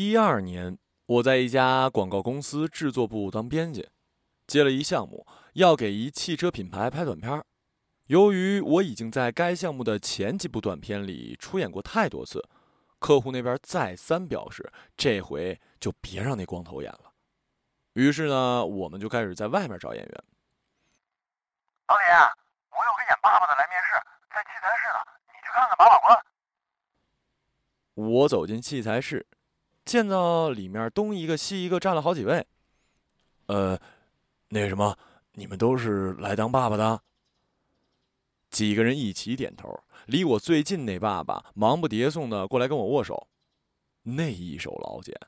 一二年，我在一家广告公司制作部当编辑，接了一项目，要给一汽车品牌拍短片。由于我已经在该项目的前几部短片里出演过太多次，客户那边再三表示，这回就别让那光头演了。于是呢，我们就开始在外面找演员。老李，我有个演爸爸的来面试，在器材室呢，你去看看，把把关。我走进器材室。见到里面东一个西一个站了好几位，呃，那什么，你们都是来当爸爸的？几个人一起点头。离我最近那爸爸忙不迭送的过来跟我握手，那一手老茧，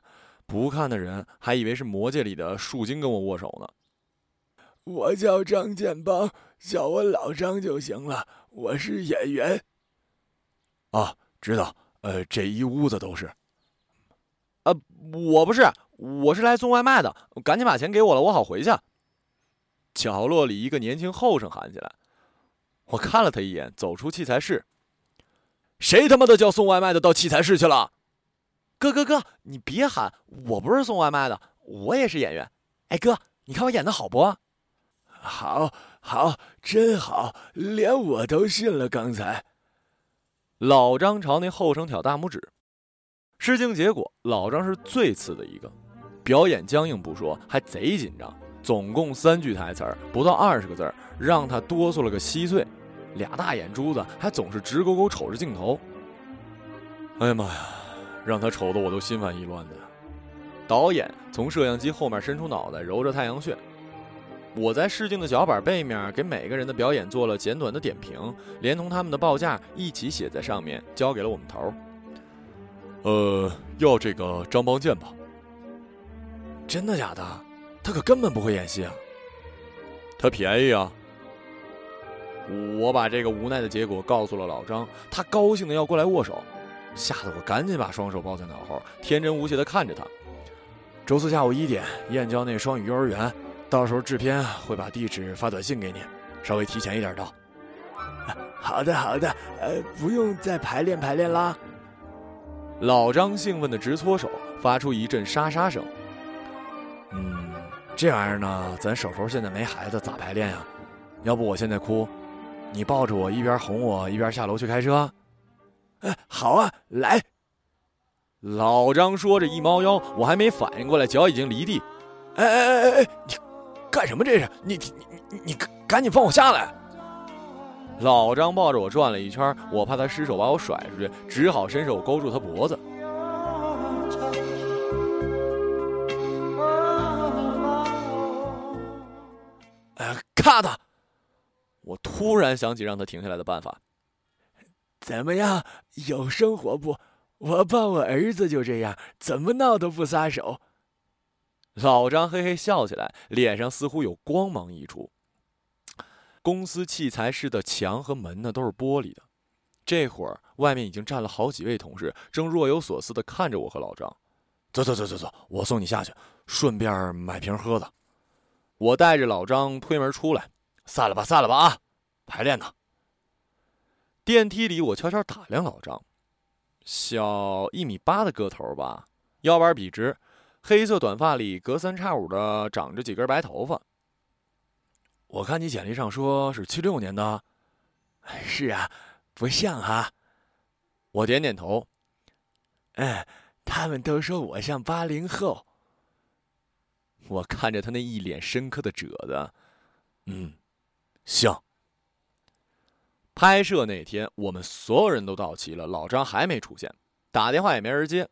不看的人还以为是魔界里的树精跟我握手呢。我叫张建邦，叫我老张就行了。我是演员。啊，知道。呃，这一屋子都是。呃，我不是，我是来送外卖的。赶紧把钱给我了，我好回去。角落里一个年轻后生喊起来。我看了他一眼，走出器材室。谁他妈的叫送外卖的到器材室去了？哥哥哥，你别喊，我不是送外卖的，我也是演员。哎哥，你看我演的好不？好，好，真好，连我都信了。刚才，老张朝那后生挑大拇指。试镜结果，老张是最次的一个，表演僵硬不说，还贼紧张。总共三句台词儿，不到二十个字儿，让他哆嗦了个稀碎，俩大眼珠子还总是直勾勾瞅着镜头。哎呀妈呀，让他瞅得我都心烦意乱的。导演从摄像机后面伸出脑袋揉着太阳穴。我在试镜的脚板背面给每个人的表演做了简短的点评，连同他们的报价一起写在上面，交给了我们头儿。呃，要这个张邦健吧？真的假的？他可根本不会演戏啊！他便宜啊！我把这个无奈的结果告诉了老张，他高兴的要过来握手，吓得我赶紧把双手抱在脑后，天真无邪的看着他。周四下午一点，燕郊那双语幼儿园，到时候制片会把地址发短信给你，稍微提前一点到。好的，好的，呃，不用再排练排练啦。老张兴奋的直搓手，发出一阵沙沙声。嗯，这玩意儿呢，咱手头现在没孩子，咋排练呀？要不我现在哭，你抱着我一边哄我一边下楼去开车。哎，好啊，来。老张说着一猫腰，我还没反应过来，脚已经离地。哎哎哎哎哎，你干什么这是？你你你你赶紧放我下来！老张抱着我转了一圈，我怕他失手把我甩出去，只好伸手勾住他脖子。哎呀，卡他！我突然想起让他停下来的办法。怎么样，有生活不？我抱我儿子就这样，怎么闹都不撒手。老张嘿嘿笑起来，脸上似乎有光芒溢出。公司器材室的墙和门呢都是玻璃的，这会儿外面已经站了好几位同事，正若有所思地看着我和老张。走走走走走，我送你下去，顺便买瓶喝的。我带着老张推门出来，散了吧，散了吧啊！排练呢。电梯里，我悄悄打量老张，小一米八的个头吧，腰板笔直，黑色短发里隔三差五的长着几根白头发。我看你简历上说是七六年的，是啊，不像哈。我点点头。嗯，他们都说我像八零后。我看着他那一脸深刻的褶子，嗯，像。拍摄那天，我们所有人都到齐了，老张还没出现，打电话也没人接。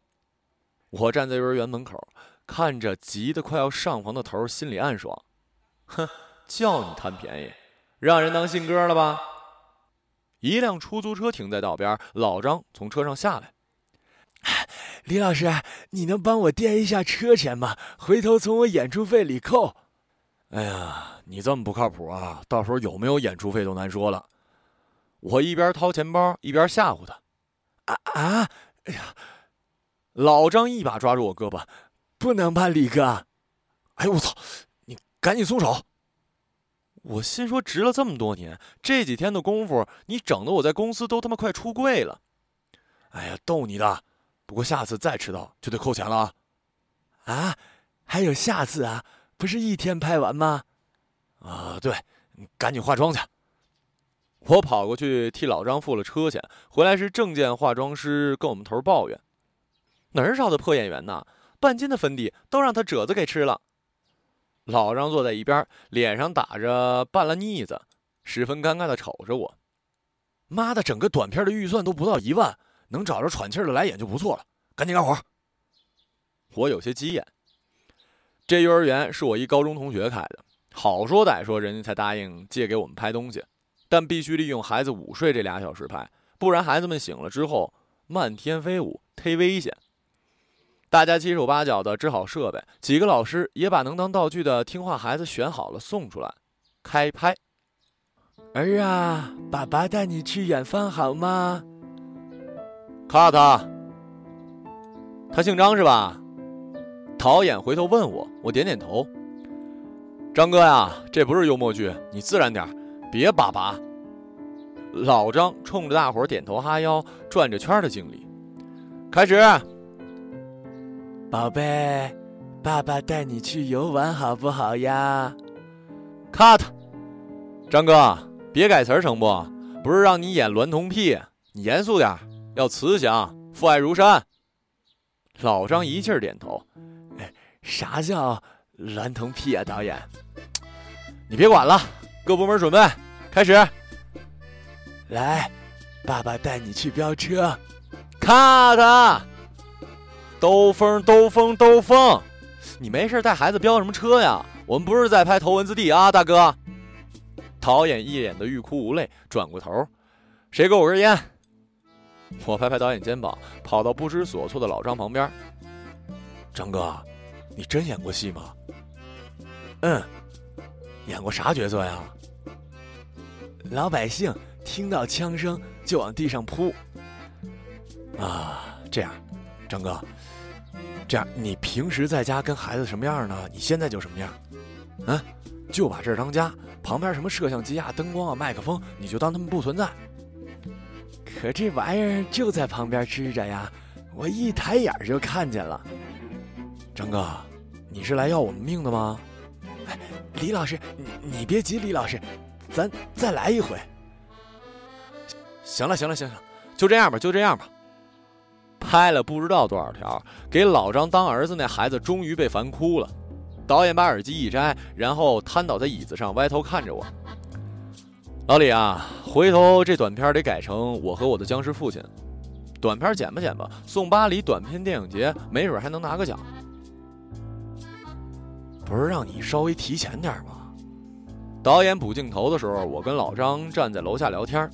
我站在幼儿园门口，看着急得快要上房的头，心里暗爽，哼。叫你贪便宜，让人当信鸽了吧？一辆出租车停在道边，老张从车上下来。李老师，你能帮我垫一下车钱吗？回头从我演出费里扣。哎呀，你这么不靠谱啊！到时候有没有演出费都难说了。我一边掏钱包一边吓唬他。啊啊！哎呀，老张一把抓住我胳膊，不能吧，李哥？哎呦我操！你赶紧松手！我心说，值了这么多年，这几天的功夫，你整的我在公司都他妈快出柜了。哎呀，逗你的！不过下次再迟到就得扣钱了啊！啊，还有下次啊？不是一天拍完吗？啊，对，赶紧化妆去。我跑过去替老张付了车钱，回来时正见化妆师跟我们头抱怨：“哪儿找的破演员呢？半斤的粉底都让他褶子给吃了。”老张坐在一边，脸上打着半拉腻子，十分尴尬的瞅着我。妈的，整个短片的预算都不到一万，能找着喘气的来演就不错了，赶紧干活。我有些急眼。这幼儿园是我一高中同学开的，好说歹说，人家才答应借给我们拍东西。但必须利用孩子午睡这俩小时拍，不然孩子们醒了之后漫天飞舞，忒危险。大家七手八脚的支好设备，几个老师也把能当道具的听话孩子选好了送出来，开拍。儿啊，爸爸带你去远方好吗？卡他，他姓张是吧？导演回头问我，我点点头。张哥呀，这不是幽默剧，你自然点。别叭叭！老张冲着大伙点头哈腰、转着圈的敬礼。开始，宝贝，爸爸带你去游玩好不好呀？Cut！张哥，别改词儿成不？不是让你演娈童屁，你严肃点，要慈祥，父爱如山。老张一气儿点头。啥叫娈童屁啊？导演，你别管了。各部门准备，开始。来，爸爸带你去飙车。卡他！兜风，兜风，兜风！你没事带孩子飙什么车呀？我们不是在拍《头文字 D》啊，大哥。导演一脸的欲哭无泪，转过头，谁给我根烟？我拍拍导演肩膀，跑到不知所措的老张旁边。张哥，你真演过戏吗？嗯，演过啥角色呀？老百姓听到枪声就往地上扑。啊，这样，张哥，这样你平时在家跟孩子什么样呢？你现在就什么样？嗯，就把这儿当家，旁边什么摄像机啊、灯光啊、麦克风，你就当他们不存在。可这玩意儿就在旁边支着呀，我一抬眼就看见了。张哥，你是来要我们命的吗？哎，李老师，你你别急，李老师。咱再来一回。行了，行了，行了，就这样吧，就这样吧。拍了不知道多少条，给老张当儿子那孩子终于被烦哭了。导演把耳机一摘，然后瘫倒在椅子上，歪头看着我。老李啊，回头这短片得改成我和我的僵尸父亲。短片剪吧剪吧，送巴黎短片电影节，没准还能拿个奖。不是让你稍微提前点吗？导演补镜头的时候，我跟老张站在楼下聊天。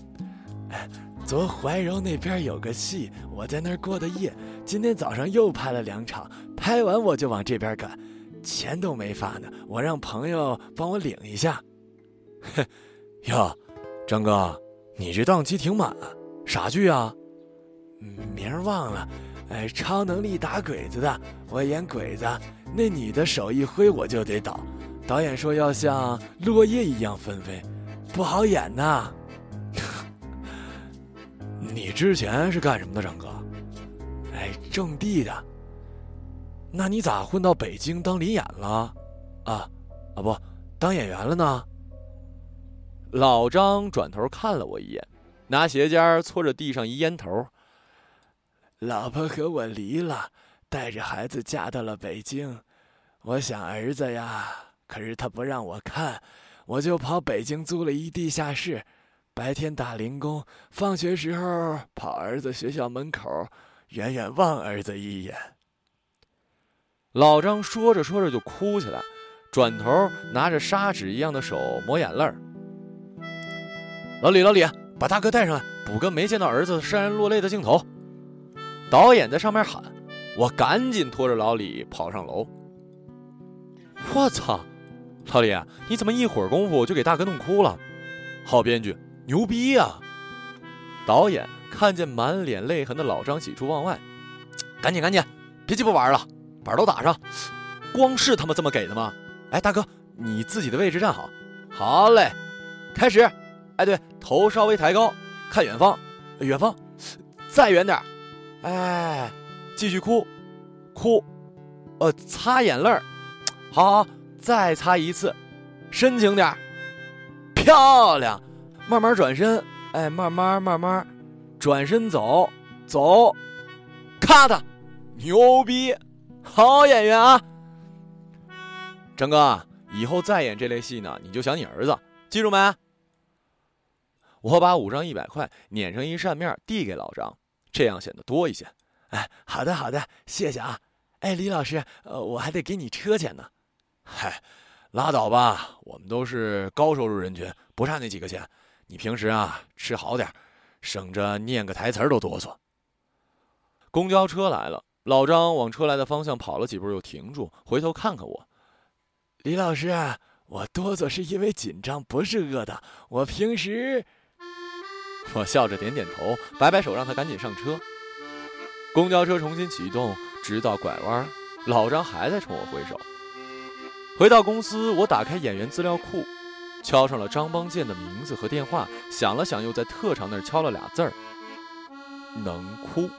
哎，昨怀柔那边有个戏，我在那儿过的夜。今天早上又拍了两场，拍完我就往这边赶，钱都没发呢。我让朋友帮我领一下。嘿，哟，张哥，你这档期挺满啊？啥剧啊？名儿忘了。哎，超能力打鬼子的，我演鬼子，那女的手一挥我就得倒。导演说要像落叶一样纷飞，不好演呐。之前是干什么的，张哥？哎，种地的。那你咋混到北京当林演了？啊，啊不，当演员了呢？老张转头看了我一眼，拿鞋尖搓着地上一烟头。老婆和我离了，带着孩子嫁到了北京。我想儿子呀。可是他不让我看，我就跑北京租了一地下室，白天打零工，放学时候跑儿子学校门口，远远望儿子一眼。老张说着说着就哭起来，转头拿着砂纸一样的手抹眼泪儿。老李，老李，把大哥带上来，补个没见到儿子潸然落泪的镜头。导演在上面喊，我赶紧拖着老李跑上楼。我操！老李，你怎么一会儿功夫就给大哥弄哭了？好编剧，牛逼呀！导演看见满脸泪痕的老张，喜出望外，赶紧赶紧，别鸡巴玩了，板都打上。光是他妈这么给的吗？哎，大哥，你自己的位置站好。好嘞，开始。哎，对，头稍微抬高，看远方，远方，再远点。哎，继续哭，哭，呃，擦眼泪儿，好，好，再擦一次，深情点漂亮，慢慢转身，哎，慢慢慢慢，转身走，走，咔的，牛逼，好演员啊！张哥，以后再演这类戏呢，你就想你儿子，记住没？我把五张一百块碾成一扇面递给老张，这样显得多一些。哎，好的好的，谢谢啊。哎，李老师，呃，我还得给你车钱呢。嗨，拉倒吧，我们都是高收入人群，不差那几个钱。你平时啊吃好点，省着念个台词都哆嗦。公交车来了，老张往车来的方向跑了几步，又停住，回头看看我。李老师，我哆嗦是因为紧张，不是饿的。我平时……我笑着点点头，摆摆手，让他赶紧上车。公交车重新启动，直到拐弯，老张还在冲我挥手。回到公司，我打开演员资料库，敲上了张邦建的名字和电话，想了想，又在特长那儿敲了俩字儿：能哭。